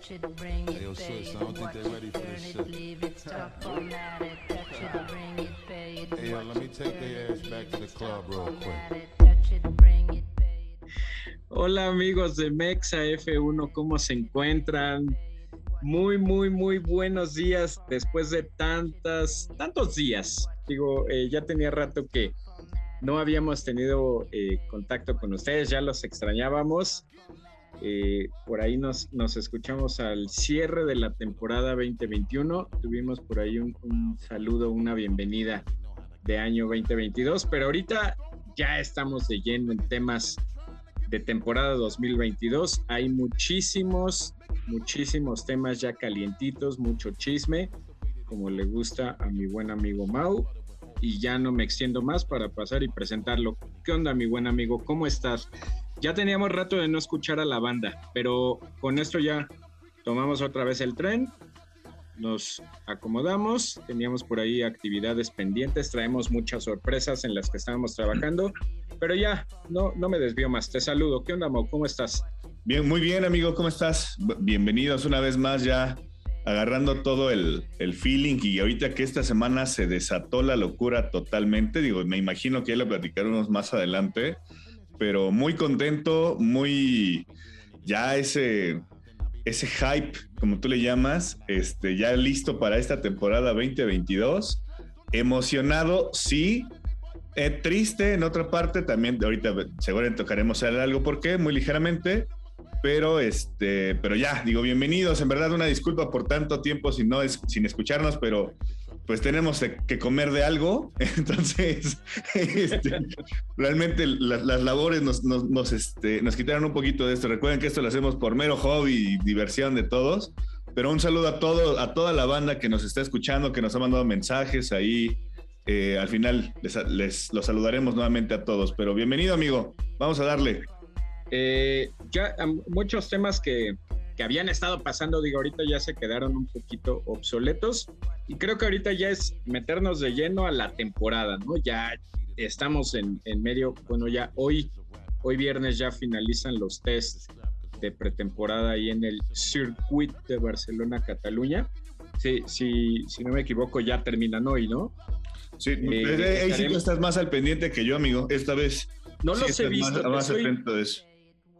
touch it, bring it, yo, pay sis, it, I don't think watch they it, ready for turn this it, shit. leave it, stop, format it, touch it, bring it, pay it, Hey, yo, watch let me it, take turn their it, ass back leave to the it, club stop, real quick. format it, touch it, bring it, pay it. Hola amigos de Mexa F1, ¿cómo se encuentran? Muy, muy, muy buenos días después de tantas, tantos días. Digo, eh, ya tenía rato que no habíamos tenido eh, contacto con ustedes, ya los extrañábamos. Eh, por ahí nos, escuchamos al cierre de la temporada 2021. Tuvimos por ahí un, un saludo, una bienvenida de año 2022, pero ahorita ya estamos de lleno en temas de temporada 2022. Hay muchísimos, muchísimos temas ya calientitos, mucho chisme, como le gusta a mi buen amigo Mau. Y ya no me extiendo más para pasar y presentarlo. ¿Qué onda, mi buen amigo? ¿Cómo estás? Ya teníamos rato de no escuchar a la banda, pero con esto ya tomamos otra vez el tren, nos acomodamos, teníamos por ahí actividades pendientes, traemos muchas sorpresas en las que estábamos trabajando, pero ya, no, no me desvío más. Te saludo. ¿Qué onda, Mau? ¿Cómo estás? Bien, muy bien, amigo, ¿cómo estás? Bienvenidos una vez más ya agarrando todo el, el feeling y ahorita que esta semana se desató la locura totalmente, digo, me imagino que ya lo platicaremos más adelante, pero muy contento, muy ya ese, ese hype, como tú le llamas, este, ya listo para esta temporada 2022, emocionado, sí, eh, triste en otra parte, también ahorita seguramente tocaremos algo. Porque muy ligeramente, pero este, pero ya, digo, bienvenidos, en verdad una disculpa por tanto tiempo sin, no es, sin escucharnos, pero pues tenemos que comer de algo, entonces este, realmente las, labores nos, nos, este, nos quitaron un poquito de esto. Recuerden que esto lo hacemos por mero hobby y diversión de todos, pero un saludo a, todo, a toda la banda que nos está escuchando, que nos ha mandado mensajes ahí. Eh, al final les, los saludaremos nuevamente a todos, pero bienvenido amigo, vamos a darle. Eh, ya muchos temas que, que, habían estado pasando, digo, ahorita ya se quedaron un poquito obsoletos y creo que ahorita ya es meternos de lleno a la temporada, ¿no? Ya estamos en, en medio, bueno, ya hoy, hoy viernes ya finalizan los tests de pretemporada ahí en el Circuit de Barcelona-Cataluña. Sí, sí, si no me equivoco, ya terminan hoy, ¿no? Sí, eh, ahí sí tú estás más al pendiente que yo, amigo, esta vez. No sí, los he visto. Más, más soy, atento de eso.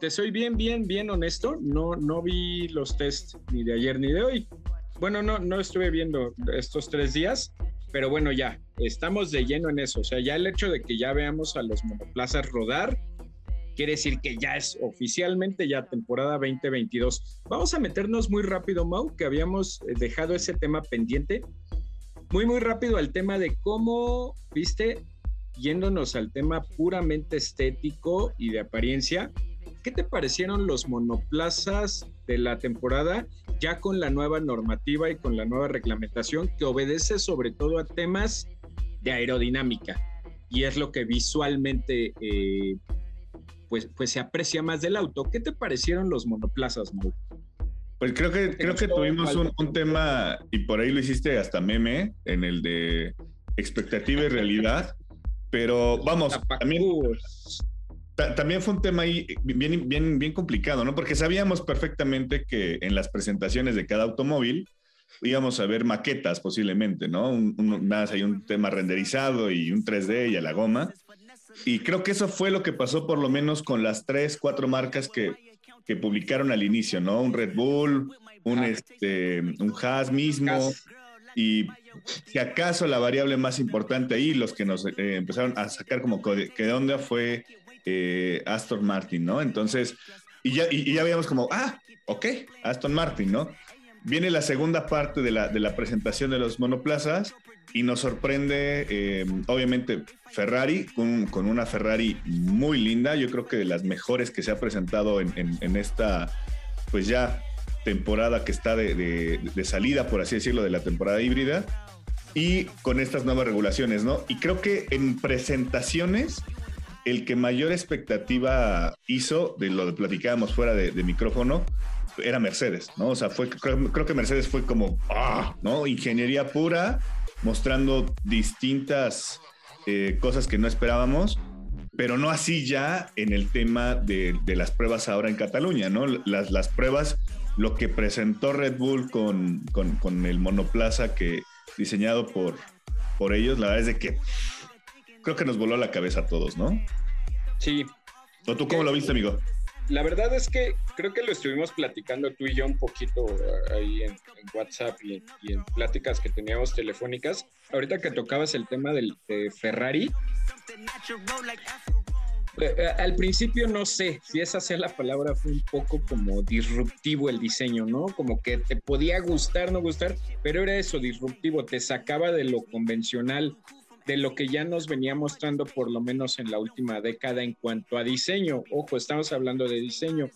Te soy bien, bien, bien honesto. No, no vi los tests ni de ayer ni de hoy. Bueno, no, no estuve viendo estos tres días, pero bueno, ya estamos de lleno en eso. O sea, ya el hecho de que ya veamos a los monoplazas rodar quiere decir que ya es oficialmente ya temporada 2022. Vamos a meternos muy rápido, Mau, que habíamos dejado ese tema pendiente. Muy, muy rápido al tema de cómo, viste, yéndonos al tema puramente estético y de apariencia, ¿qué te parecieron los monoplazas de la temporada ya con la nueva normativa y con la nueva reglamentación que obedece sobre todo a temas de aerodinámica? Y es lo que visualmente eh, pues, pues se aprecia más del auto. ¿Qué te parecieron los monoplazas, Mau? Pues creo que, creo que tuvimos un, un, tema, y por ahí lo hiciste hasta meme, en el de expectativa y realidad, pero vamos, también, también fue un tema ahí bien, bien, bien complicado, ¿no? Porque sabíamos perfectamente que en las presentaciones de cada automóvil íbamos a ver maquetas posiblemente, ¿no? Un, un, nada, hay un tema renderizado y un 3D y a la goma. Y creo que eso fue lo que pasó por lo menos con las tres, cuatro marcas que, que publicaron al inicio, ¿no? Un Red Bull, un, este, un Haas mismo, y si acaso la variable más importante ahí, los que nos eh, empezaron a sacar como que de dónde fue eh, Aston Martin, ¿no? Entonces, y ya, y, ya veíamos como, ah, ok, Aston Martin, ¿no? Viene la segunda parte de la, de la presentación de los monoplazas y nos sorprende, eh, obviamente, Ferrari, con, con, una Ferrari muy linda, yo creo que de las mejores que se ha presentado en, en, en esta, pues ya temporada que está de, de, de, salida, por así decirlo, de la temporada híbrida, y con estas nuevas regulaciones, ¿no? Y creo que en presentaciones, el que mayor expectativa hizo, de lo que platicábamos fuera de, micrófono, era Mercedes, ¿no? O sea, fue, creo, creo que Mercedes fue como, ah, ¿no? Ingeniería pura, mostrando distintas eh, cosas que no esperábamos, pero no así ya en el tema de, de, las pruebas ahora en Cataluña, ¿no? Las, las pruebas lo que presentó Red Bull con, con, el monoplaza que diseñado por, por ellos, la verdad es de que creo que nos voló la cabeza a todos, ¿no? Sí. ¿O tú cómo lo viste, amigo? La verdad es que creo que lo estuvimos platicando tú y yo un poquito eh, ahí en, WhatsApp y, en pláticas que teníamos telefónicas. Ahorita que tocabas el tema del, de Ferrari, eh, eh, al principio no sé si esa sea la palabra, fue un poco como disruptivo el diseño, ¿no? Como que te podía gustar, no gustar, pero era eso, disruptivo, te sacaba de lo convencional, de lo que ya nos venía mostrando por lo menos en la última década en cuanto a diseño. Ojo, estamos hablando de diseño.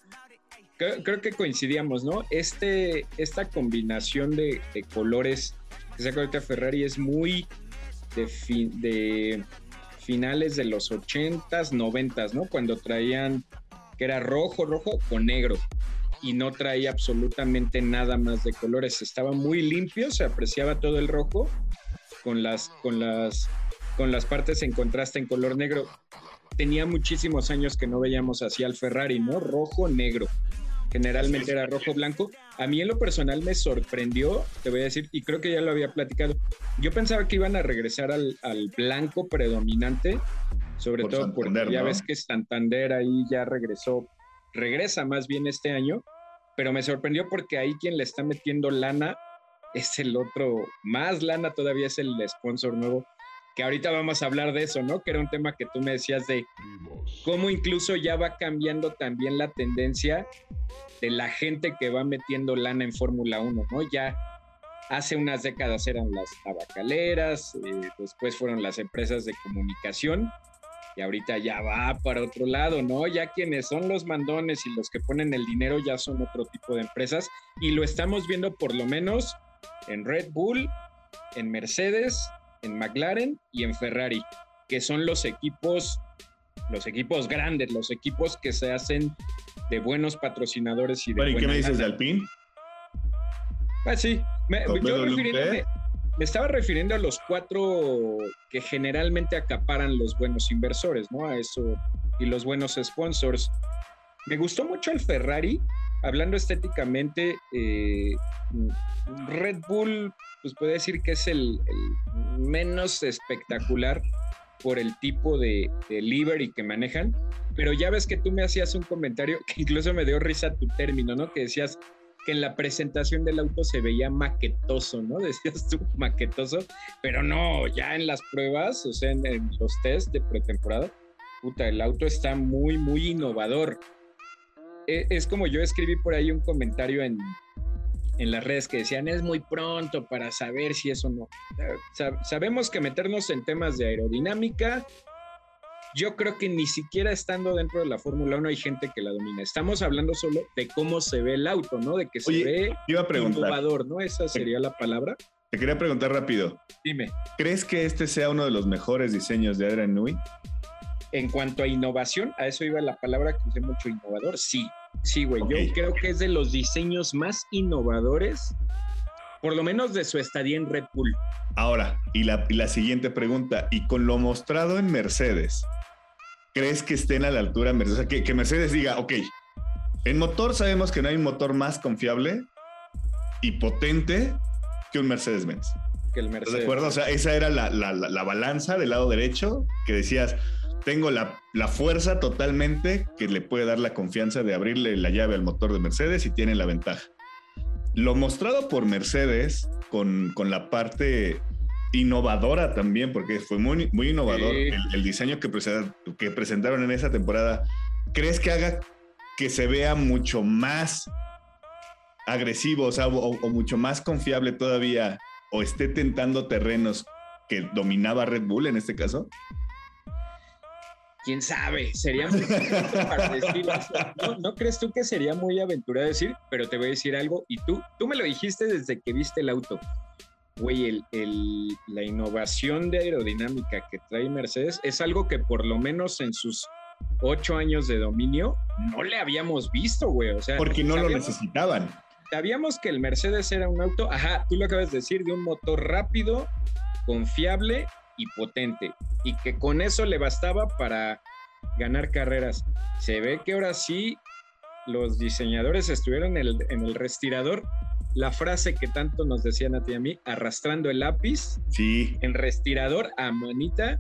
Creo, que coincidíamos, ¿no? Este, esta combinación de, colores que saca Ferrari es muy de, de finales de los 80s, 90 ¿no? Cuando traían que era rojo, rojo con negro y no traía absolutamente nada más de colores. Estaba muy limpio, se apreciaba todo el rojo con las, con las, con las partes en contraste en color negro. Tenía muchísimos años que no veíamos así al Ferrari, ¿no? Rojo, negro generalmente era rojo blanco. A mí en lo personal me sorprendió, te voy a decir, y creo que ya lo había platicado. Yo pensaba que iban a regresar al, blanco predominante, sobre todo porque ya ves que Santander ahí ya regresó, regresa más bien este año, pero me sorprendió porque ahí quien le está metiendo lana es el otro, más lana todavía es el sponsor nuevo, que ahorita vamos a hablar de eso, ¿no? Que era un tema que tú me decías de cómo incluso ya va cambiando también la tendencia de la gente que va metiendo lana en Fórmula 1, ¿no? Ya hace unas décadas eran las tabacaleras, eh, después fueron las empresas de comunicación y ahorita ya va para otro lado, ¿no? Ya quienes son los mandones y los que ponen el dinero ya son otro tipo de empresas y lo estamos viendo por lo menos en Red Bull, en Mercedes, en McLaren y en Ferrari, que son los equipos los equipos grandes, los equipos que se hacen de buenos patrocinadores y de ¿y qué me dices de Alpine? Ah, sí. Me, estaba refiriendo a los cuatro que generalmente acaparan los buenos inversores, ¿no? A eso y los buenos sponsors. Me gustó mucho el Ferrari, hablando estéticamente, eh, Red Bull, pues puede decir que es el menos espectacular por el tipo de, livery que manejan, pero ya ves que tú me hacías un comentario que incluso me dio risa tu término, ¿no? Que decías que en la presentación del auto se veía maquetoso, ¿no? Decías tú maquetoso, pero no, ya en las pruebas, o sea, en, en los test de pretemporada, puta, el auto está muy, muy innovador. E, es como yo escribí por ahí un comentario en, en las redes que decían es muy pronto para saber si eso no. sabemos que meternos en temas de aerodinámica, yo creo que ni siquiera estando dentro de la Fórmula 1 hay gente que la domina. Estamos hablando solo de cómo se ve el auto, ¿no? De que se ve innovador, ¿no? Esa sería la palabra. Te quería preguntar rápido. Dime. ¿Crees que este sea uno de los mejores diseños de Adrian Nui? En cuanto a innovación, a eso iba la palabra que usé mucho innovador, sí. Sí, güey, yo creo que es de los diseños más innovadores, por lo menos de su estadía en Red Bull. Ahora, y la, siguiente pregunta, y con lo mostrado en Mercedes, ¿crees que estén a la altura Mercedes? O sea, que, que Mercedes diga, ok, en motor sabemos que no hay un motor más confiable y potente que un Mercedes-Benz. Que el Mercedes. ¿De acuerdo? O sea, esa era la, la balanza del lado derecho que decías, tengo la, fuerza totalmente que le puede dar la confianza de abrirle la llave al motor de Mercedes y tiene la ventaja. Lo mostrado por Mercedes con, la parte innovadora también, porque fue muy, muy innovador el, diseño que, que presentaron en esa temporada, ¿crees que haga que se vea mucho más agresivo, o mucho más confiable todavía, o esté tentando terrenos que dominaba Red Bull en este caso? Quién sabe, sería muy para decir, ¿no, crees tú que sería muy aventurado decir? Pero te voy a decir algo, y tú, tú me lo dijiste desde que viste el auto. Güey, el, la innovación de aerodinámica que trae Mercedes es algo que por lo menos en sus ocho años de dominio no le habíamos visto, güey. O sea, porque no lo necesitaban. Sabíamos que el Mercedes era un auto, ajá, tú lo acabas de decir, de un motor rápido, confiable y potente y que con eso le bastaba para ganar carreras. Se ve que ahora sí los diseñadores estuvieron en el, en el respirador, la frase que tanto nos decían a ti y a mí, arrastrando el lápiz sí. en respirador a manita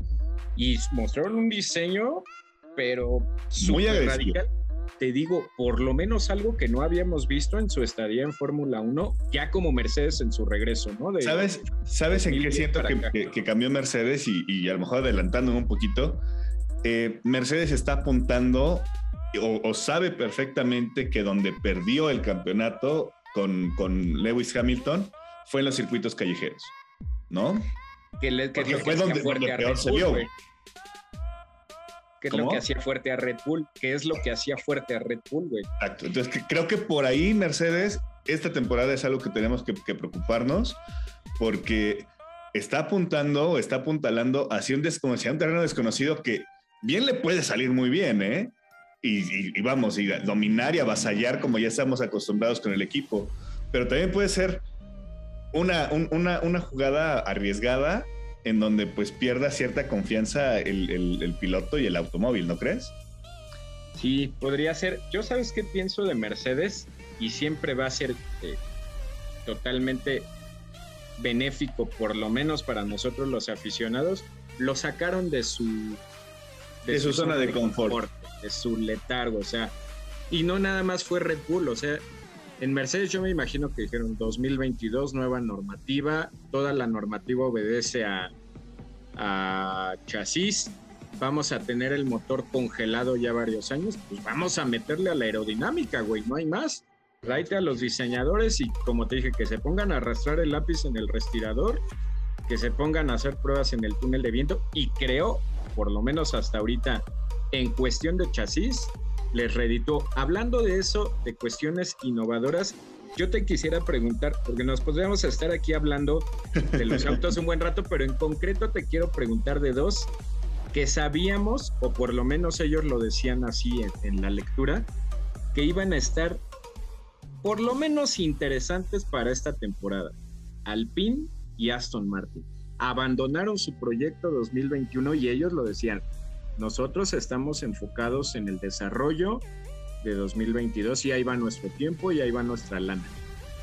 y mostraron un diseño, pero muy radical. Te digo, por lo menos algo que no habíamos visto en su estadía en Fórmula 1, ya como Mercedes en su regreso, ¿no? ¿Sabes, ¿sabes en qué siento que, cambió Mercedes y, a lo mejor adelantándome un poquito? Eh, Mercedes está apuntando o, sabe perfectamente que donde perdió el campeonato con, con Lewis Hamilton fue en los circuitos callejeros, ¿no? Que, le, que fue donde, a Red Bull, Que es lo que hacía fuerte a Red Bull, que es lo que hacía fuerte a Red Bull, güey. Exacto. Entonces creo que por ahí Mercedes, esta temporada es algo que tenemos que, preocuparnos, porque está apuntando, está apuntalando hacia un desconocido, un terreno desconocido que bien le puede salir muy bien, ¿eh? y, vamos, y dominar y avasallar como ya estamos acostumbrados con el equipo. Pero también puede ser una, una, una jugada arriesgada en donde pues pierda cierta confianza el, el, piloto y el automóvil, ¿no crees? Sí, podría ser. Yo sabes qué pienso de Mercedes y siempre va a ser eh, totalmente benéfico, por lo menos para nosotros los aficionados. Lo sacaron de su de, su, zona, de, confort de su letargo, o sea, y no nada más fue Red Bull, o sea, en Mercedes yo me imagino que dijeron 2022, nueva normativa, toda la normativa obedece a, chasis, vamos a tener el motor congelado ya varios años, pues vamos a meterle a la aerodinámica, güey, no hay más. Tráete a los diseñadores y como te dije, que se pongan a arrastrar el lápiz en el respirador, que se pongan a hacer pruebas en el túnel de viento y creo, por lo menos hasta ahorita, en cuestión de chasis les reditó. Hablando de eso, de cuestiones innovadoras, yo te quisiera preguntar, porque nos podríamos estar aquí hablando de los autos un buen rato, pero en concreto te quiero preguntar de dos que sabíamos, o por lo menos ellos lo decían así en, en la lectura, que iban a estar por lo menos interesantes para esta temporada. Alpine y Aston Martin. Abandonaron su proyecto 2021 y ellos lo decían, nosotros estamos enfocados en el desarrollo de 2022 y ahí va nuestro tiempo y ahí va nuestra lana.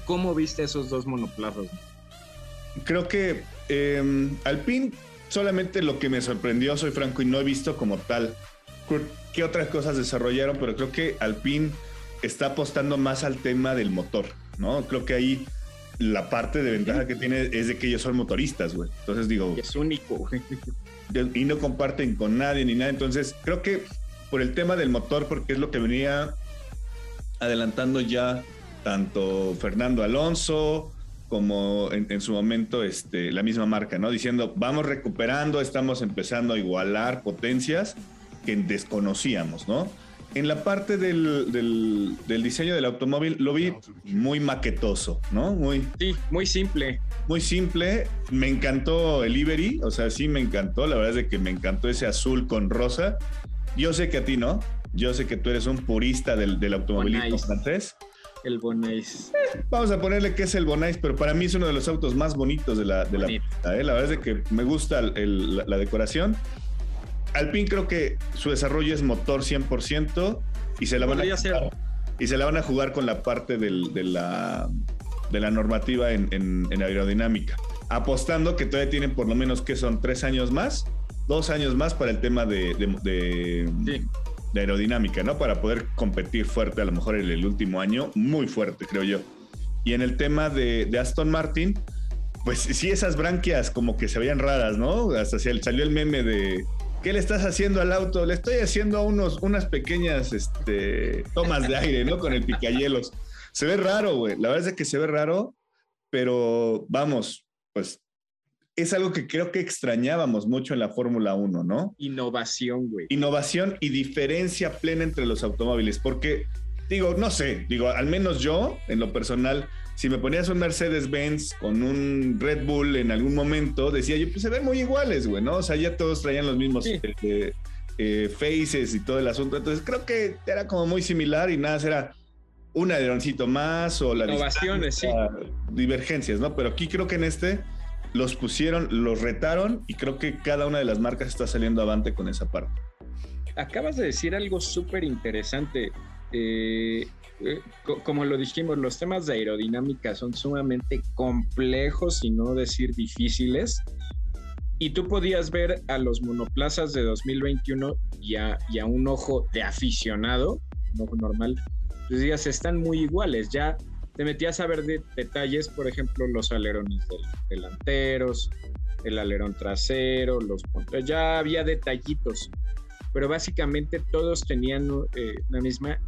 ¿Cómo viste esos dos monoplazas? Creo que eh, Alpine solamente lo que me sorprendió, soy franco, y no he visto como tal qué otras cosas desarrollaron, pero creo que Alpine está apostando más al tema del motor, ¿no? Creo que ahí la parte de ventaja que tiene es de que ellos son motoristas, güey. Entonces digo... Es único, güey y no comparten con nadie ni nada. Entonces, creo que por el tema del motor, porque es lo que venía adelantando ya tanto Fernando Alonso como en, su momento este, la misma marca, ¿no? Diciendo, vamos recuperando, estamos empezando a igualar potencias que desconocíamos, ¿no? En la parte del, del, diseño del automóvil lo vi muy maquetoso, ¿no? Muy, sí, muy simple. Muy simple. Me encantó el Ibery, o sea, sí me encantó. La verdad es que me encantó ese azul con rosa. Yo sé que a ti no. Yo sé que tú eres un purista del, del automovilismo francés. El Bonais. vamos a ponerle que es el Bonais, pero para mí es uno de los autos más bonitos de la, de la, ¿eh? la verdad es que me gusta la decoración Alpine creo que su desarrollo es motor 100% y se la van a jugar, y se la van a jugar con la parte de, la, de la normativa en, aerodinámica, apostando que todavía tienen por lo menos que son tres años más, dos años más para el tema de, de, aerodinámica, ¿no? Para poder competir fuerte a lo mejor en el último año, muy fuerte creo yo. Y en el tema de, Aston Martin, pues sí, esas branquias como que se veían raras, ¿no? Hasta salió el meme de, ¿Qué le estás haciendo al auto? Le estoy haciendo unos, unas pequeñas este, tomas de aire, ¿no? Con el picayelos. Se ve raro, güey. La verdad es que se ve raro, pero vamos, pues es algo que creo que extrañábamos mucho en la Fórmula 1, ¿no? Innovación, güey. Innovación y diferencia plena entre los automóviles, porque digo, no sé, digo, al menos yo, en lo personal, si me ponías un Mercedes-Benz con un Red Bull en algún momento, decía yo, pues se ven muy iguales, güey, ¿no? O sea, ya todos traían los mismos eh, eh, faces y todo el asunto. Entonces creo que era como muy similar y nada, era un aderoncito más o la Innovaciones, sí. divergencias, ¿no? Pero aquí creo que en este los pusieron, los retaron y creo que cada una de las marcas está saliendo avante con esa parte. Acabas de decir algo súper interesante. eh, eh, como lo dijimos, los temas de aerodinámica son sumamente complejos y no decir difíciles. Y tú podías ver a los monoplazas de 2021 y a, un ojo de aficionado, un ojo normal, decías, están muy iguales. Ya te metías a ver detalles, por ejemplo, los alerones delanteros, el alerón trasero, los. Ya había detallitos, pero básicamente todos tenían eh, la misma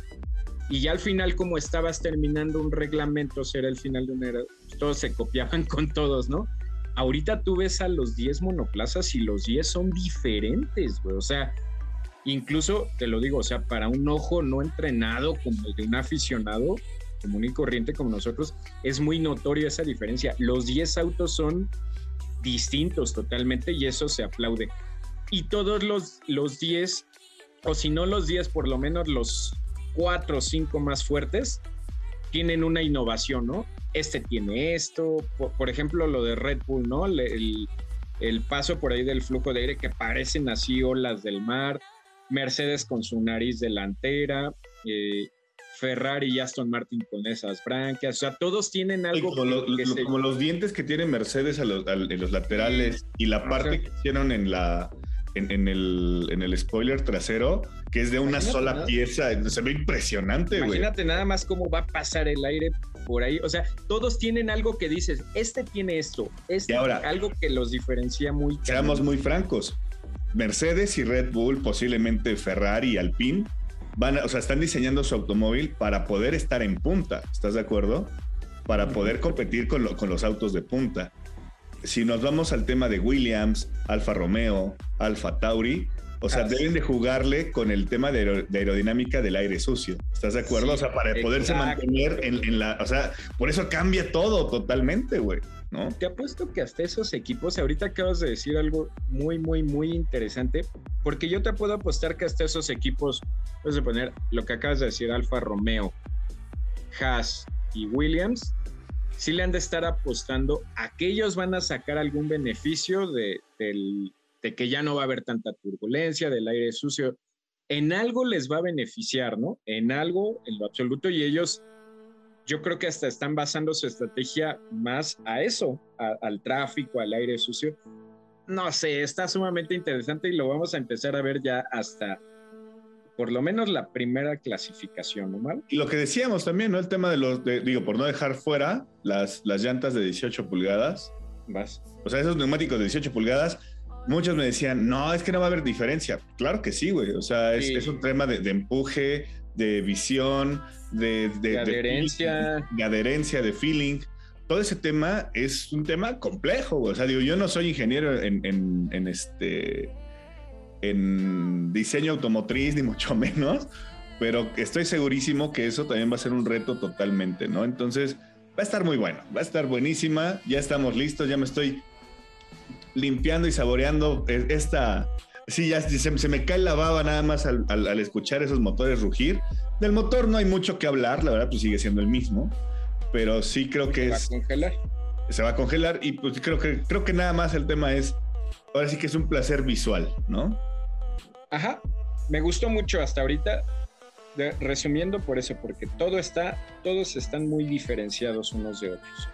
y ya al final, como estabas terminando un reglamento, era el final de una era, todos se copiaban con todos, ¿no? Ahorita tú ves a los 10 monoplazas y los 10 son diferentes, güey. O sea, incluso te lo digo, o sea, para un ojo no entrenado como el de un aficionado común y corriente como nosotros, es muy notoria esa diferencia. Los 10 autos son distintos totalmente y eso se aplaude. Y todos los, los 10, o si no los 10, por lo menos los cuatro o cinco más fuertes tienen una innovación, ¿no? Este tiene esto, por, ejemplo, lo de Red Bull, ¿no? El, paso por ahí del flujo de aire que parecen así olas del mar, Mercedes con su nariz delantera, eh, Ferrari y Aston Martin con esas branquias, o sea, todos tienen algo como, como los dientes que tiene Mercedes en los laterales y la parte que hicieron en la en, el, en el spoiler trasero, que es de una sola pieza. Se ve impresionante, güey. Imagínate nada más cómo va a pasar el aire por ahí. O sea, todos tienen algo que dices, este tiene esto, este ahora, algo que los diferencia muy. Seamos muy francos. Mercedes y Red Bull, posiblemente Ferrari y Alpine, van o sea, están diseñando su automóvil para poder estar en punta. ¿Estás de acuerdo? Para poder competir con, con los autos de punta si nos vamos al tema de Williams, Alfa Romeo, Alfa Tauri, o sea, deben de jugarle con el tema de, aerodinámica del aire sucio. ¿Estás de acuerdo? o sea, para poderse mantener en, la. O sea, por eso cambia todo totalmente, güey. ¿no? Te apuesto que hasta esos equipos, ahorita acabas de decir algo muy, muy, muy interesante, porque yo te puedo apostar que hasta esos equipos, puedes poner lo que acabas de decir, Alfa Romeo, Haas y Williams, sí le han de estar apostando a que ellos van a sacar algún beneficio de, que ya no va a haber tanta turbulencia, del aire sucio. En algo les va a beneficiar, ¿no? En algo, en lo absoluto, y ellos, yo creo que hasta están basando su estrategia más a eso, al tráfico, al aire sucio. No sé, está sumamente interesante y lo vamos a empezar a ver ya hasta por lo menos la primera clasificación, ¿no mal? Y lo que decíamos también, ¿no? El tema de los, digo, por no dejar fuera las, las llantas de 18 pulgadas. Vas. O sea, esos neumáticos de 18 pulgadas, muchos me decían, no, es que no va a haber diferencia. Claro que sí, güey. O sea, es, un tema de, empuje, de visión, de, de, adherencia. De, adherencia, de feeling. Todo ese tema es un tema complejo, güey. O sea, digo, yo no soy ingeniero en, en este en diseño automotriz, ni mucho menos, pero estoy segurísimo que eso también va a ser un reto totalmente, ¿no? Entonces, va a estar muy bueno, va a estar buenísima, ya estamos listos, ya me estoy limpiando y saboreando esta... Sí, ya se, me cae la baba nada más al, escuchar esos motores rugir. Del motor no hay mucho que hablar, la verdad, pues sigue siendo el mismo, pero sí creo que es... Se va a congelar. Se va a congelar y pues creo que, creo que nada más el tema es, ahora sí que es un placer visual, ¿no? Ajá, me gustó mucho hasta ahorita. resumiendo por eso, porque todo está, todos están muy diferenciados unos de otros.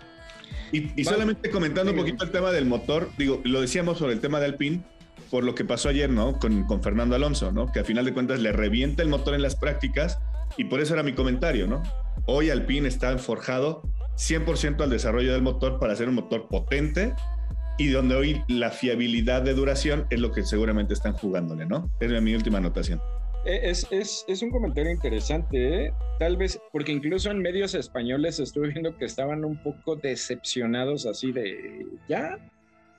Y, solamente comentando un poquito el tema del motor, digo, lo decíamos sobre el tema de Alpine, por lo que pasó ayer, ¿no? Con, con, Fernando Alonso, ¿no? Que a final de cuentas le revienta el motor en las prácticas y por eso era mi comentario, ¿no? Hoy Alpine está forjado 100% al desarrollo del motor para hacer un motor potente y donde hoy la fiabilidad de duración es lo que seguramente están jugándole, ¿no? Es mi última anotación. Eh, es, es, es, un comentario interesante, ¿eh? tal vez, porque incluso en medios españoles estuve viendo que estaban un poco decepcionados así de, ya,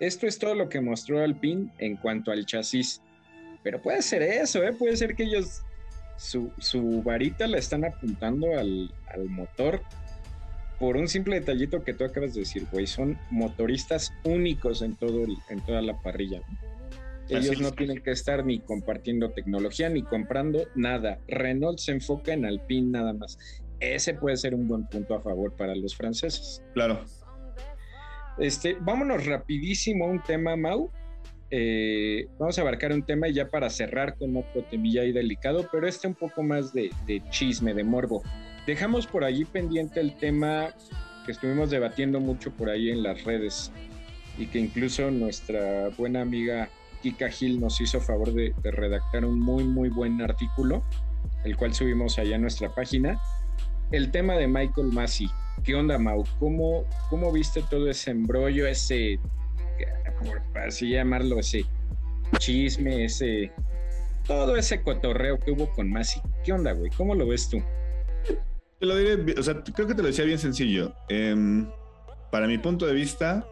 esto es todo lo que mostró Alpine en cuanto al chasis. Pero puede ser eso, ¿eh? puede ser que ellos su, su varita la están apuntando al, al motor por un simple detallito que tú acabas de decir, güey, son motoristas únicos en, todo en toda la parrilla. Ellos no tienen que estar ni compartiendo tecnología ni comprando nada. Renault se enfoca en Alpine nada más. Ese puede ser un buen punto a favor para los franceses. Claro. Este, vámonos rapidísimo a un tema, Mau. eh, vamos a abarcar un tema y ya para cerrar con otro temilla ahí delicado, pero este un poco más de, de chisme, de morbo. Dejamos por allí pendiente el tema que estuvimos debatiendo mucho por ahí en las redes y que incluso nuestra buena amiga Kika Gil nos hizo favor de, redactar un muy, muy buen artículo, el cual subimos allá en nuestra página. El tema de Michael Massey. ¿Qué onda, Mau? ¿Cómo, cómo viste todo ese embrollo, ese, como así llamarlo, ese chisme, ese, todo ese cotorreo que hubo con Massey? ¿Qué onda, güey? ¿Cómo lo ves tú? Te lo diré, o sea, creo que te lo decía bien sencillo. Em, para mi punto de vista,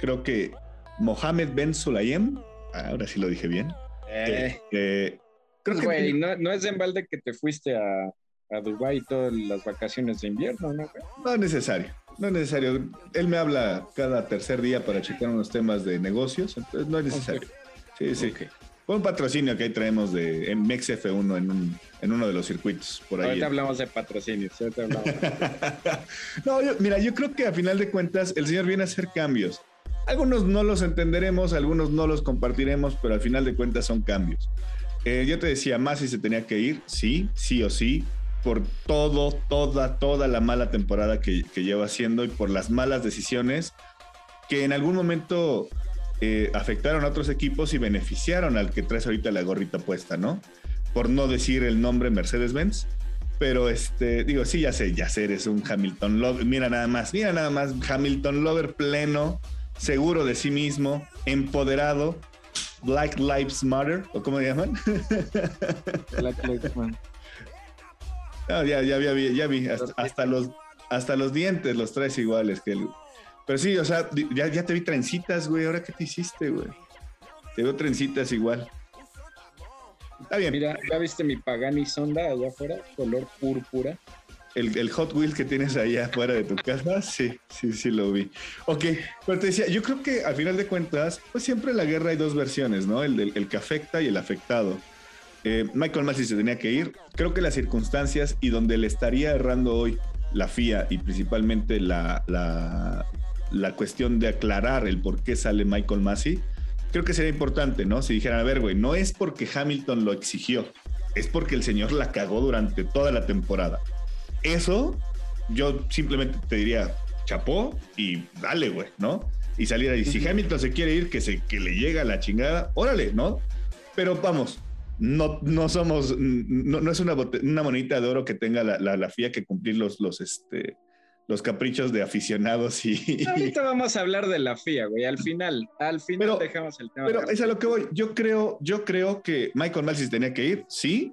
creo que Mohamed Ben Sulayem, ahora sí lo dije bien. Eh. Este, creo que no, no, es en balde que te fuiste a, a Dubái todas las vacaciones de invierno, ¿no? No es necesario, no es necesario. Él me habla cada tercer día para checar unos temas de negocios, entonces no es necesario. Sí, sí. Fue un patrocinio que ahí traemos de MXF1 en, un, en uno de los circuitos por ahí. Ahorita hablamos de patrocinios. no, mira, yo creo que a final de cuentas el señor viene a hacer cambios. Algunos no los entenderemos, algunos no los compartiremos, pero al final de cuentas son cambios. Eh, yo te decía, más si se tenía que ir, sí, sí o sí, por todo, toda, toda la mala temporada que, que lleva haciendo y por las malas decisiones que en algún momento eh, afectaron a otros equipos y beneficiaron al que traes ahorita la gorrita puesta, ¿no? Por no decir el nombre Mercedes-Benz. Pero este, digo, sí, ya sé, ya sé, eres un Hamilton Lover. Mira nada más, mira nada más, Hamilton Lover pleno, seguro de sí mismo, empoderado, Black Lives Matter, o cómo le llaman. Black Lives Matter. ya, ya, ya, vi, ya vi, hasta, los, hasta los dientes los traes iguales que el, pero sí, o sea, ya, te vi trencitas, güey. ¿Ahora qué te hiciste, güey? Te veo trencitas igual. Está bien. Mira, ¿ya viste mi Pagani Sonda allá afuera? Color púrpura. El, Hot Wheels que tienes allá afuera de tu casa, sí, sí, sí lo vi. Ok, pero te decía, yo creo que al final de cuentas, pues siempre en la guerra hay dos versiones, ¿no? El, el que afecta y el afectado. Eh, Michael Massey se tenía que ir. Creo que las circunstancias y donde le estaría errando hoy la FIA y principalmente la, la cuestión de aclarar el por qué sale Michael Massey, creo que sería importante, ¿no? Si dijeran, a ver, güey, no es porque Hamilton lo exigió, es porque el señor la cagó durante toda la temporada. Eso, yo simplemente te diría, chapó y dale, güey, ¿no? Y saliera, y si Hamilton se quiere ir, que, se, que le llega la chingada, órale, ¿no? Pero vamos, no, no somos, no, es una, una monedita de oro que tenga la, la, FIA que cumplir los, los, este, los caprichos de aficionados y... Ahorita vamos a hablar de la FIA, güey, al final, al final dejamos el tema. Pero es a lo que voy, yo creo, yo creo que Michael Malsis tenía que ir, sí,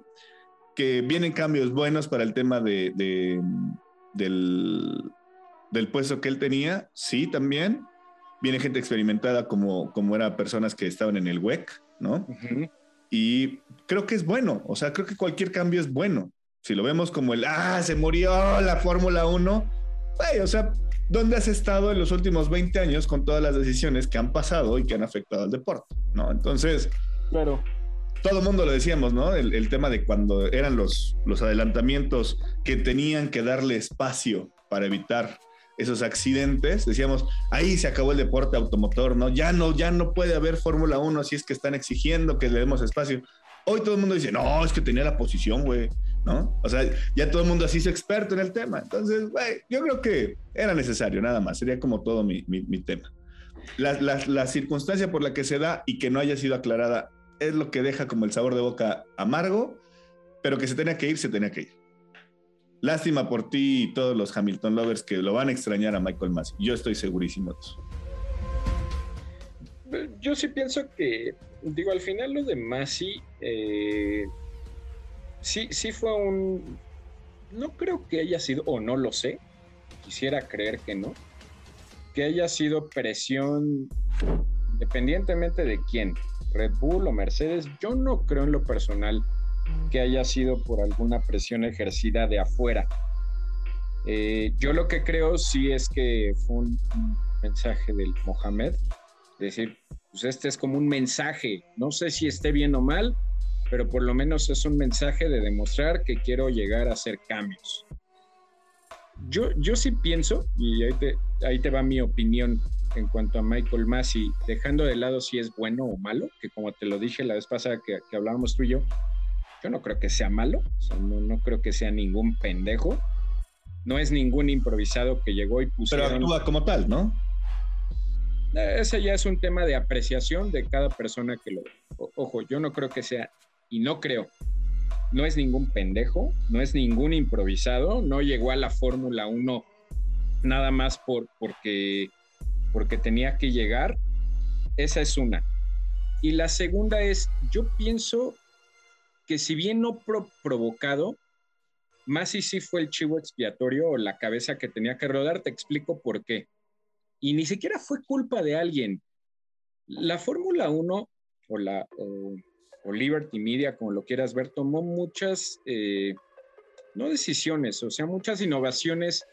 que vienen cambios buenos para el tema de, del, del, puesto que él tenía, sí, también. Viene gente experimentada como, como eran personas que estaban en el WEC, ¿no? Y creo que es bueno, o sea, creo que cualquier cambio es bueno. Si lo vemos como el, ah, se murió la Fórmula 1, o sea, ¿dónde has estado en los últimos 20 años con todas las decisiones que han pasado y que han afectado al deporte? ¿No? Entonces, claro. Todo el mundo lo decíamos, ¿no? El, tema de cuando eran los, los adelantamientos que tenían que darle espacio para evitar esos accidentes, decíamos, ahí se acabó el deporte automotor, ¿no? Ya no, ya no puede haber Fórmula 1 si es que están exigiendo que le demos espacio. Hoy todo el mundo dice, no, es que tenía la posición, güey. ¿No? O sea, ya todo el mundo así es experto en el tema. Entonces, güey, yo creo que era necesario, nada más. Sería como todo mi, tema. La, circunstancia por la que se da y que no haya sido aclarada es lo que deja como el sabor de boca amargo, pero que se tenía que ir, se tenía que ir. Lástima por ti y todos los Hamilton lovers que lo van a extrañar a Michael Massey. Yo estoy segurísimo de eso. Yo sí pienso que, digo, al final lo de Massey, eh, sí, sí fue un... No creo que haya sido, o no lo sé, quisiera creer que no, que haya sido presión, independientemente de quién, Red Bull o Mercedes, yo no creo en lo personal que haya sido por alguna presión ejercida de afuera. Eh, yo lo que creo sí es que fue un, mensaje del Mohamed, decir, pues este es como un mensaje, no sé si esté bien o mal, pero por lo menos es un mensaje de demostrar que quiero llegar a hacer cambios. Yo, yo sí pienso, y ahí te, ahí te va mi opinión en cuanto a Michael Massey, dejando de lado si es bueno o malo, que como te lo dije la vez pasada que, hablábamos tú y yo, yo no creo que sea malo, no, no, creo que sea ningún pendejo, no es ningún improvisado que llegó y puso. Pero actúa como tal, ¿no? Ese ya es un tema de apreciación de cada persona que lo... Ojo, yo no creo que sea, y no creo, no es ningún pendejo, no es ningún improvisado, no llegó a la Fórmula 1 nada más por, porque, porque tenía que llegar. Esa es una. Y la segunda es, yo pienso que si bien no provocado, más y sí fue el chivo expiatorio o la cabeza que tenía que rodar, te explico por qué. Y ni siquiera fue culpa de alguien. La Fórmula 1 o la Liberty Media, como lo quieras ver, tomó muchas, eh, no decisiones, o sea, muchas innovaciones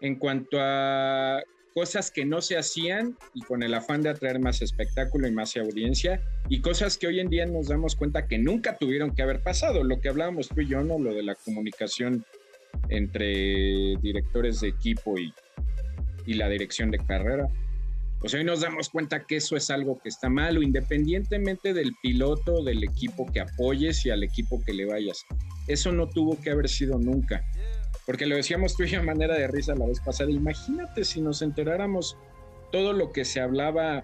en cuanto a cosas que no se hacían y con el afán de atraer más espectáculo y más audiencia y cosas que hoy en día nos damos cuenta que nunca tuvieron que haber pasado. Lo que hablábamos tú y yo, ¿no? Lo de la comunicación entre directores de equipo y, y la dirección de carrera. Pues hoy nos damos cuenta que eso es algo que está mal, o independientemente del piloto, del equipo que apoyes y al equipo que le vayas. Eso no tuvo que haber sido nunca porque lo decíamos tú y a manera de risa la vez pasada, imagínate si nos enteráramos todo lo que se hablaba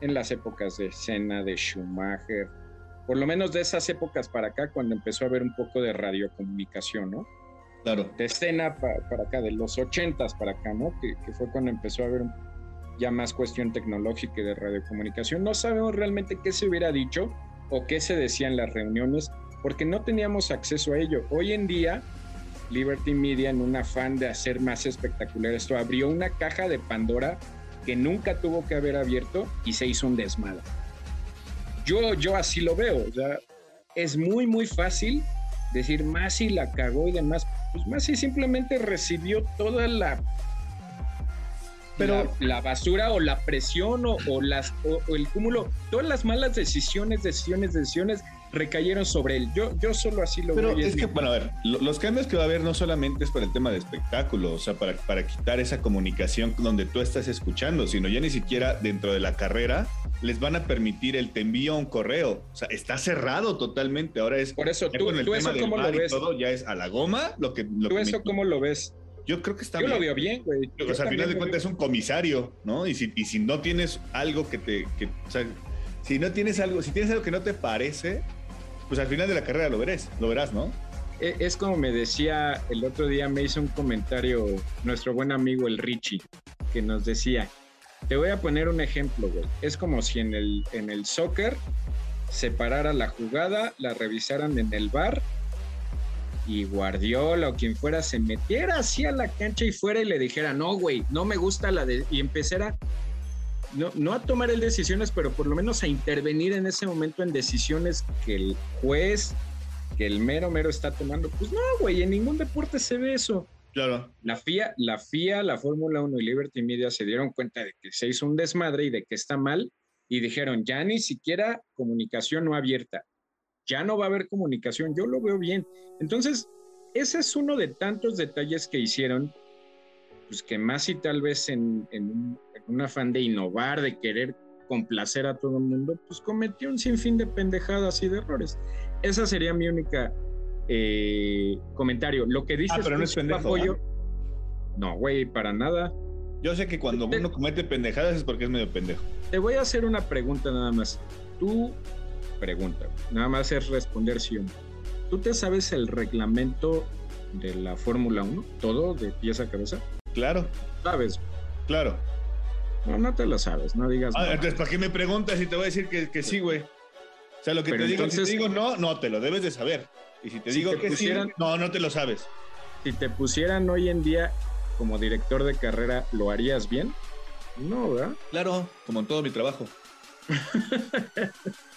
en las épocas de Senna, de Schumacher, por lo menos de esas épocas para acá, cuando empezó a haber un poco de radiocomunicación, ¿no? Claro. De Senna para, acá, de los ochentas para acá, ¿no? Que, que, fue cuando empezó a haber ya más cuestión tecnológica y de radiocomunicación. No sabemos realmente qué se hubiera dicho o qué se decía en las reuniones, porque no teníamos acceso a ello. Hoy en día Liberty Media, en un afán de hacer más espectacular esto, abrió una caja de Pandora que nunca tuvo que haber abierto y se hizo un desmadre. Yo, yo así lo veo, es muy, muy fácil decir Masi la cagó y demás. Pues Masi simplemente recibió toda la pero la, basura o la presión o, las, o, el cúmulo, todas las malas decisiones, decisiones, decisiones recayeron sobre él. Yo, yo solo así lo Pero es que, bueno, a ver, los cambios que va a haber no solamente es para el tema de espectáculo, o sea, para, para quitar esa comunicación donde tú estás escuchando, sino ya ni siquiera dentro de la carrera les van a permitir el te envío un correo. O sea, está cerrado totalmente. Ahora es. Por eso, tú, tú eso cómo lo ves. Todo, ya es a la goma lo que. ¿Tú eso cómo lo ves? Yo creo que está bien. Yo lo veo bien, güey. O sea, al final de cuentas es un comisario, ¿no? Y si, y si no tienes algo que te. Que, o sea, si no tienes algo, si tienes algo que no te parece, pues al final de la carrera lo verás, lo verás, ¿no? E, es como me decía el otro día, me hizo un comentario nuestro buen amigo el Richie, que nos decía, te voy a poner un ejemplo, güey. Es como si en el, en el soccer se parara la jugada, la revisaran en el bar y Guardiola o quien fuera se metiera así a la cancha y fuera y le dijera, no, güey, no me gusta la de... y empezara no, a tomar el decisiones, pero por lo menos a intervenir en ese momento en decisiones que el juez, que el mero mero está tomando. Pues no, güey, en ningún deporte se ve eso. Claro. La FIA, la FIA, la Fórmula 1 y Liberty Media se dieron cuenta de que se hizo un desmadre y de que está mal y dijeron, ya ni siquiera comunicación no abierta, ya no va a haber comunicación, yo lo veo bien. Entonces, ese es uno de tantos detalles que hicieron, pues que más y tal vez en, en un un afán de innovar, de querer complacer a todo el mundo, pues cometió un sinfín de pendejadas y de errores. Esa sería mi única eh, comentario. Lo que dices ah, pero no es pendejo, apoyo, no, güey, para nada. Yo sé que cuando uno comete pendejadas es porque es medio pendejo. Te voy a hacer una pregunta nada más. Tú pregunta, nada más es responder si o ¿Tú te sabes el reglamento de la Fórmula 1? ¿Todo de pies a cabeza? Claro. ¿Sabes? Claro. No, no te lo sabes, no digas. Ah, entonces, ¿para qué me preguntas y te voy a decir que, que sí, güey? O sea, lo que te digo, si te digo no, no, te lo debes de saber. Y si te digo que sí, no, no te lo sabes. Si te pusieran hoy en día como director de carrera, ¿lo harías bien? No, ¿verdad? Claro, como en todo mi trabajo.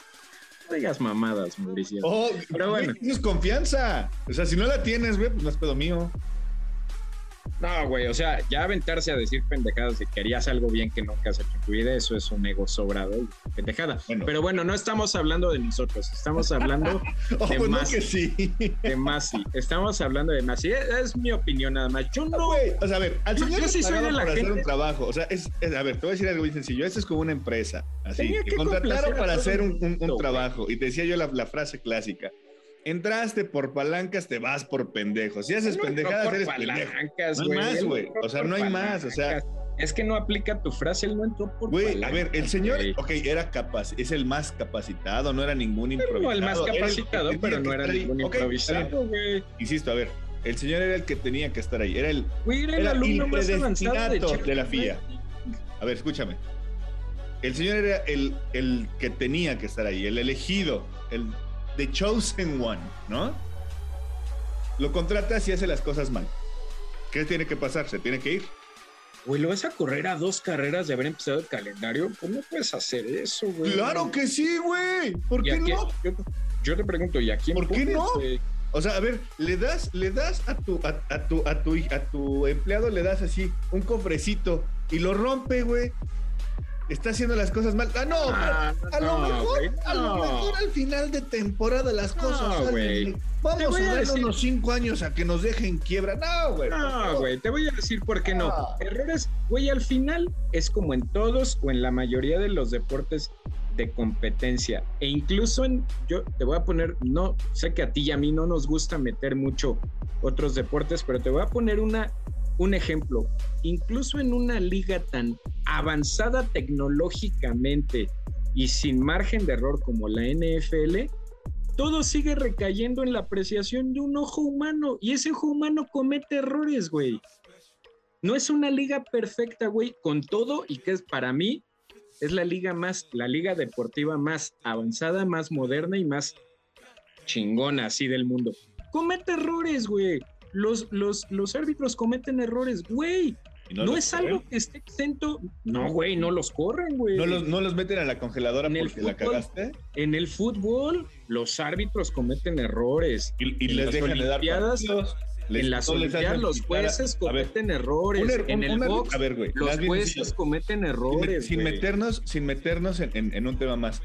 no digas mamadas, Mauricio. Oh, pero bueno. Tienes confianza. O sea, si no la tienes, güey, pues no es pedo mío. No, güey, o sea, ya aventarse a decir pendejadas de que harías algo bien que nunca has hecho en tu vida, eso es un ego sobrado y pendejada. Pero bueno, no estamos hablando de nosotros, estamos hablando Oh, de pues no más. que sí. De Masi, estamos hablando de Masi. Es, es mi opinión nada más. Yo no, Güey, o sea, a ver, al señor yo sí soy de la hacer un trabajo. O sea, es, es- a ver, te voy a decir algo muy sencillo. Esto es como una empresa. Así, Tenía que contrataron para hacer un, trabajo. Y te decía yo la, la frase clásica. Entraste por palancas, te vas por pendejos. Si haces No pendejadas, eres pendejo. No hay más, güey. O sea, no hay más, o sea. Es que no aplica tu frase, él no entró por Güey, a ver, el señor, güey. ok, era capaz, es el más capacitado, no era ningún improvisado. no el más el capacitado, pero no era ningún improvisado, güey. Insisto, a ver, el señor era el que tenía que estar ahí. Era el, Güey, era el Era alumno el más avanzado de, la. FIA. A ver, escúchame. El señor era el, el que tenía que estar ahí, el elegido, el the chosen one, ¿no? Lo contratas y hace las cosas mal. ¿Qué tiene que pasar? Se tiene que ir. Güey, ¿lo vas a correr a dos carreras de haber empezado el calendario? ¿Cómo puedes hacer eso, güey? Claro que sí, güey. ¿Por ¿Y a qué no? Yo, yo te pregunto, ¿y a quién ¿Por qué no? O sea, a ver, le das, le das a tu, a, a tu, a tu, a tu empleado, le das así un cofrecito y lo rompe, güey. Está haciendo las cosas mal. Ah, no, Ah, a lo mejor, a lo mejor al final de temporada las cosas No, salen. Vamos a decir- unos cinco años a que nos dejen quiebra. No, güey. No, güey, te voy a decir por qué no. Ah. Errores, güey, al final es como en todos o en la mayoría de los deportes de competencia. E incluso en, yo te voy a poner, no, sé que a ti y a mí no nos gusta meter mucho otros deportes, pero te voy a poner una, un ejemplo. Incluso en una liga tan avanzada tecnológicamente y sin margen de error como la NFL, todo sigue recayendo en la apreciación de un ojo humano y ese ojo humano comete errores, güey. No es una liga perfecta, güey, con todo y que es para mí es la liga más, la liga deportiva más avanzada, más moderna y más chingona así del mundo. Comete errores, güey. Los, los, los árbitros cometen errores, güey. No, es algo que esté exento. No, güey, no los corren, güey. ¿No los, no los meten a la congeladora En porque la cagaste. En el fútbol, los árbitros cometen errores. Y, les dejan de dar partidos. les- en las no Olimpiadas los jueces a ver, cometen errores. un er- en el un er- box, a ver, güey, los jueces cometen sin, met- errores. sin güey. meternos, sin meternos en, en- en un tema más.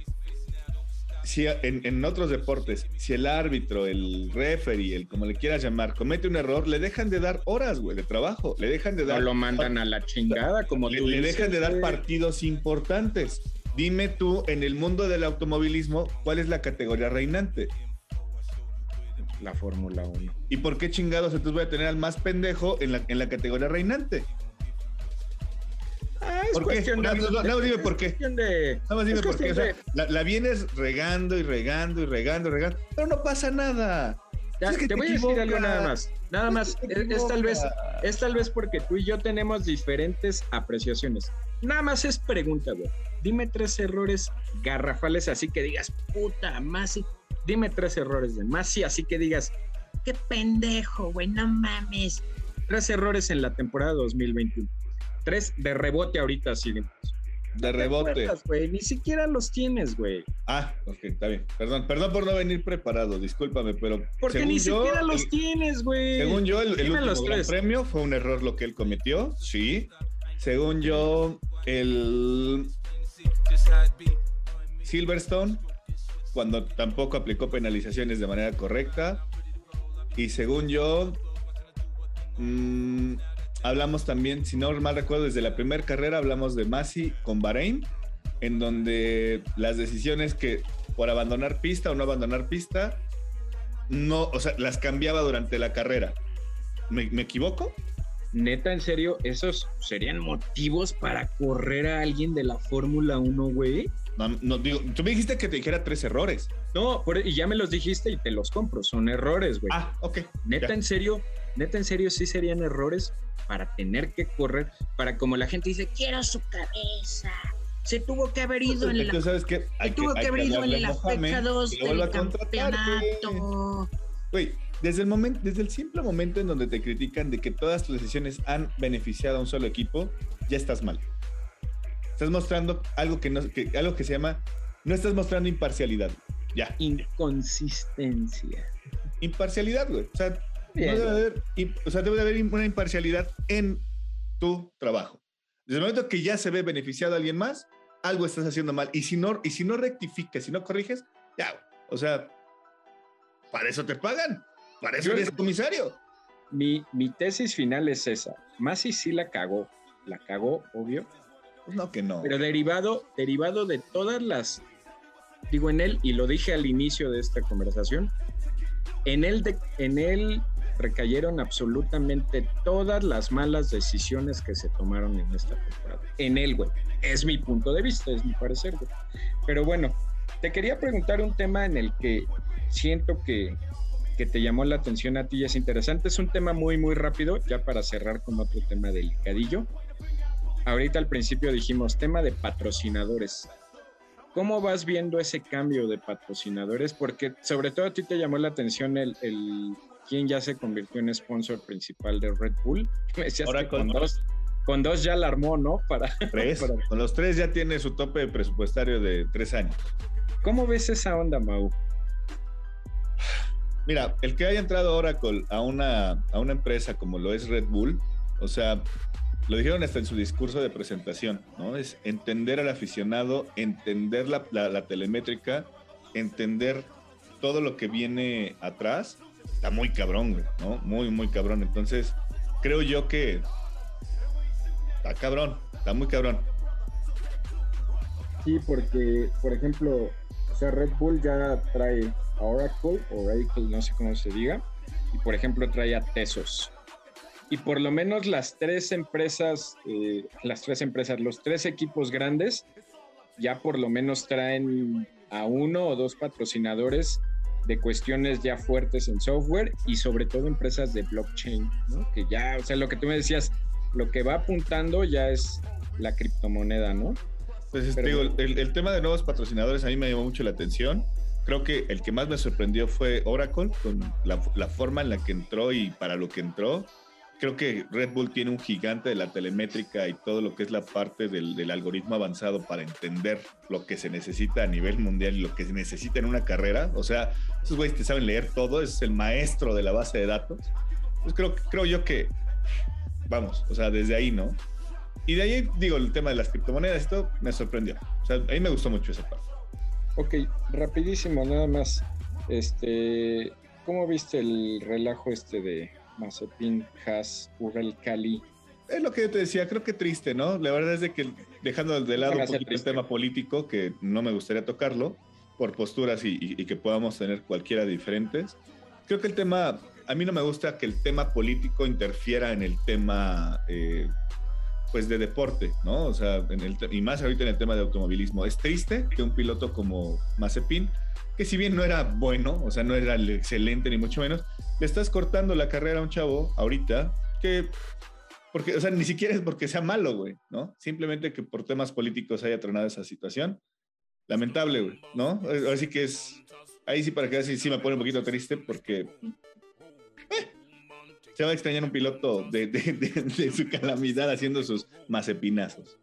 Si en, en otros deportes, si el árbitro, el referee, el como le quieras llamar, comete un error, le dejan de dar horas, güey, de trabajo. Le dejan de No dar. lo mandan a la chingada, como le, tú le dices, dejan de dar partidos importantes. Dime tú, en el mundo del automovilismo, ¿cuál es la categoría reinante? La Fórmula 1. ¿Y por qué chingados entonces voy a tener al más pendejo en la, en la categoría reinante? Ah, es ¿Por qué? cuestión No, de- no, no, no, dime por qué. de- Nada más dime por qué. O la, la vienes regando y regando y regando y regando, pero no pasa nada. Ya, Es que te te voy a decir algo nada más. Nada más. Es, es tal vez, es tal vez porque tú y yo tenemos diferentes apreciaciones. Nada más es pregunta, güey. Dime tres errores garrafales así que digas, puta, Masi. Dime tres errores de Masi así que digas, qué pendejo, güey, no mames. Tres errores en la temporada 2021. Tres de rebote ahorita siguen. De rebote. güey, Ni siquiera los tienes, güey. Ah, ok, está bien. Perdón, perdón por no venir preparado, discúlpame, pero. Porque ni yo, siquiera los el- tienes, güey. Según yo, el, último gran premio fue un error lo que él cometió, sí. Según yo, el Silverstone, cuando tampoco aplicó penalizaciones de manera correcta. Y según yo, mm, hablamos también, si no mal recuerdo, desde la primera carrera hablamos de Masi con Bahrein, en donde las decisiones que por abandonar pista o no abandonar pista, no, o sea, las cambiaba durante la carrera. ¿Me, me equivoco? Neta, en serio, esos serían motivos para correr a alguien de la Fórmula 1, güey. No, no, digo, tú me dijiste que te dijera tres errores. No, por- y ya me los dijiste y te los compro. Son errores, güey. Ah, ok. neta, ya. en serio, neta, en serio, sí serían errores para tener que correr, para como la gente dice, Quiero su cabeza. Se tuvo que haber ido en la. ¿sabes qué? Se tuvo que haber ido en la fecha 2 y lo vuelva del campeonato. Güey, desde el momento, desde el simple momento en donde te critican de que todas tus decisiones han beneficiado a un solo equipo, ya estás mal. Estás mostrando algo que no, que, algo que se llama, no estás mostrando imparcialidad. Ya, inconsistencia. imparcialidad, güey. O sea, No debe haber, o sea, debe haber una imparcialidad en tu trabajo. Desde el momento que ya se ve beneficiado a alguien más, algo estás haciendo mal. Y si no, y si no rectificas, si no corriges, ya, o sea, para eso te pagan. Para eso eres comisario. Mi, mi tesis final es esa. Masi sí la cagó. La cagó, obvio. Pues no que no. Pero derivado, derivado de todas las. Digo en él, y lo dije al inicio de esta conversación, en él, en él recayeron absolutamente todas las malas decisiones que se tomaron en esta temporada. En él, güey. Es mi punto de vista, es mi parecer, güey. Pero bueno, te quería preguntar un tema en el que siento que, que te llamó la atención a ti y es interesante. Es un tema muy, muy rápido, ya para cerrar con otro tema delicadillo. Ahorita al principio dijimos tema de patrocinadores. ¿Cómo vas viendo ese cambio de patrocinadores? Porque sobre todo a ti te llamó la atención el, el quién ya se convirtió en sponsor principal de Red Bull. Me decías Ahora con dos, con dos ya la armó, ¿no? Para, ¿Tres? Con los tres ya tiene su tope presupuestario de tres años. ¿Cómo ves esa onda, Mau? Mira, el que haya entrado Oracle a una, a una empresa como lo es Red Bull, o sea, lo dijeron hasta en su discurso de presentación, ¿no? Es entender al aficionado, entender la, la, telemétrica, entender todo lo que viene atrás. Está muy cabrón, ¿no? Muy, muy cabrón. Entonces, creo yo que está cabrón, está muy cabrón. Sí, porque, por ejemplo, o sea, Red Bull ya trae a Oracle, Oracle, no sé cómo se diga, y por ejemplo trae a Tesos y por lo menos las tres empresas, eh, las tres empresas, los tres equipos grandes, ya por lo menos traen a uno o dos patrocinadores de cuestiones ya fuertes en software y sobre todo empresas de blockchain, ¿no? Que ya, o sea, lo que tú me decías, lo que va apuntando ya es la criptomoneda, ¿no? Pues digo, el, el, tema de nuevos patrocinadores a mí me llamó mucho la atención. Creo que el que más me sorprendió fue Oracle, con la, la forma en la que entró y para lo que entró creo que Red Bull tiene un gigante de la telemétrica y todo lo que es la parte del, algoritmo avanzado para entender lo que se necesita a nivel mundial y lo que se necesita en una carrera. O sea, esos güeyes te saben leer todo, es el maestro de la base de datos. Pues creo, creo yo que, vamos, o sea, desde ahí, ¿no? Y de ahí, digo, el tema de las criptomonedas, esto me sorprendió. O sea, a mí me gustó mucho esa parte. Ok, rapidísimo, nada más. Este, ¿cómo viste el relajo este de Mazepin, Haas, Ural Cali. Es lo que yo te decía, creo que triste, ¿no? La verdad es de que dejando de lado un poquito el tema político, que no me gustaría tocarlo, por posturas y, que podamos tener cualquiera diferentes, creo que el tema, a mí no me gusta que el tema político interfiera en el tema, eh, pues, de deporte, ¿no? O sea, en el, y más ahorita en el tema de automovilismo. Es triste que un piloto como Mazepin que si bien no era bueno, o sea, no era el excelente ni mucho menos, le estás cortando la carrera a un chavo ahorita que, porque, o sea, ni siquiera es porque sea malo, güey, ¿no? Simplemente que por temas políticos haya tronado esa situación. Lamentable, güey, ¿no? Así que es, ahí sí para que así sí me pone un poquito triste porque eh, se va a extrañar un piloto de, su calamidad haciendo sus mazepinazos.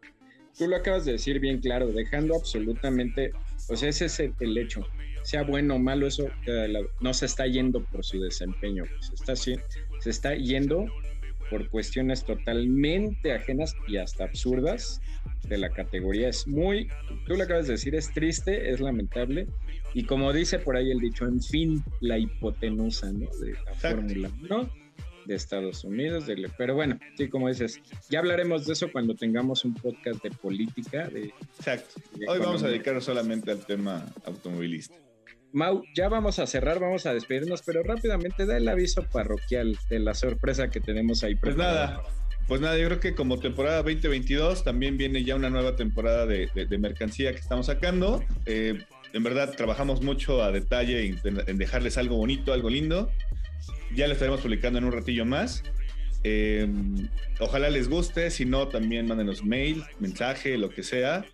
Tú lo acabas de decir bien claro, dejando absolutamente, o sea, ese es el hecho sea bueno o malo, eso no se está yendo por su desempeño, se está, se está yendo por cuestiones totalmente ajenas y hasta absurdas de la categoría. Es muy, tú lo acabas de decir, es triste, es lamentable. Y como dice por ahí el dicho, en fin, la hipotenusa ¿no? de la Fórmula ¿no? de Estados Unidos. pero bueno, sí, como dices, ya hablaremos de eso cuando tengamos un podcast de política. De, Exacto. Hoy vamos a dedicarnos solamente al tema automovilista. Mau, ya vamos a cerrar, vamos a despedirnos, pero rápidamente da el aviso parroquial de la sorpresa que tenemos ahí. Pues nada, pues nada, yo creo que como temporada 2022 también viene ya una nueva temporada de, mercancía que estamos sacando. Eh, en verdad trabajamos mucho a detalle en, dejarles algo bonito, algo lindo. Ya lo estaremos publicando en un ratillo más. Eh, ojalá les guste, si no también mándenos mail, mensaje, lo que sea.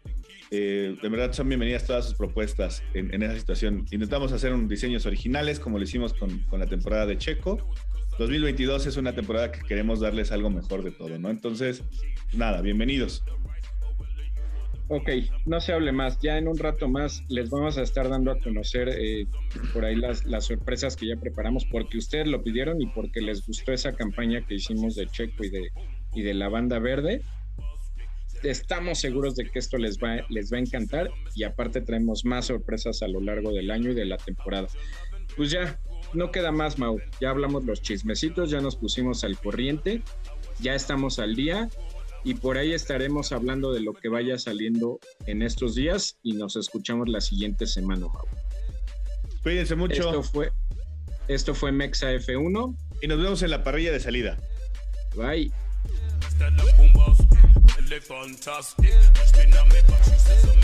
Eh, de verdad son bienvenidas todas sus propuestas en, esa situación. Intentamos hacer un diseños originales como lo hicimos con, con, la temporada de Checo. 2022 es una temporada que queremos darles algo mejor de todo, ¿no? Entonces, nada, bienvenidos. Ok, no se hable más. Ya en un rato más les vamos a estar dando a conocer eh, por ahí las, las sorpresas que ya preparamos porque ustedes lo pidieron y porque les gustó esa campaña que hicimos de Checo y de, y de la banda verde. Estamos seguros de que esto les va, les va a encantar y aparte traemos más sorpresas a lo largo del año y de la temporada. Pues ya, no queda más, Mau. Ya hablamos los chismecitos, ya nos pusimos al corriente, ya estamos al día y por ahí estaremos hablando de lo que vaya saliendo en estos días y nos escuchamos la siguiente semana, Mau. Cuídense mucho. Esto fue, esto fue Mexa F1. Y nos vemos en la parrilla de salida. Bye. really fantastic. Spin on me, but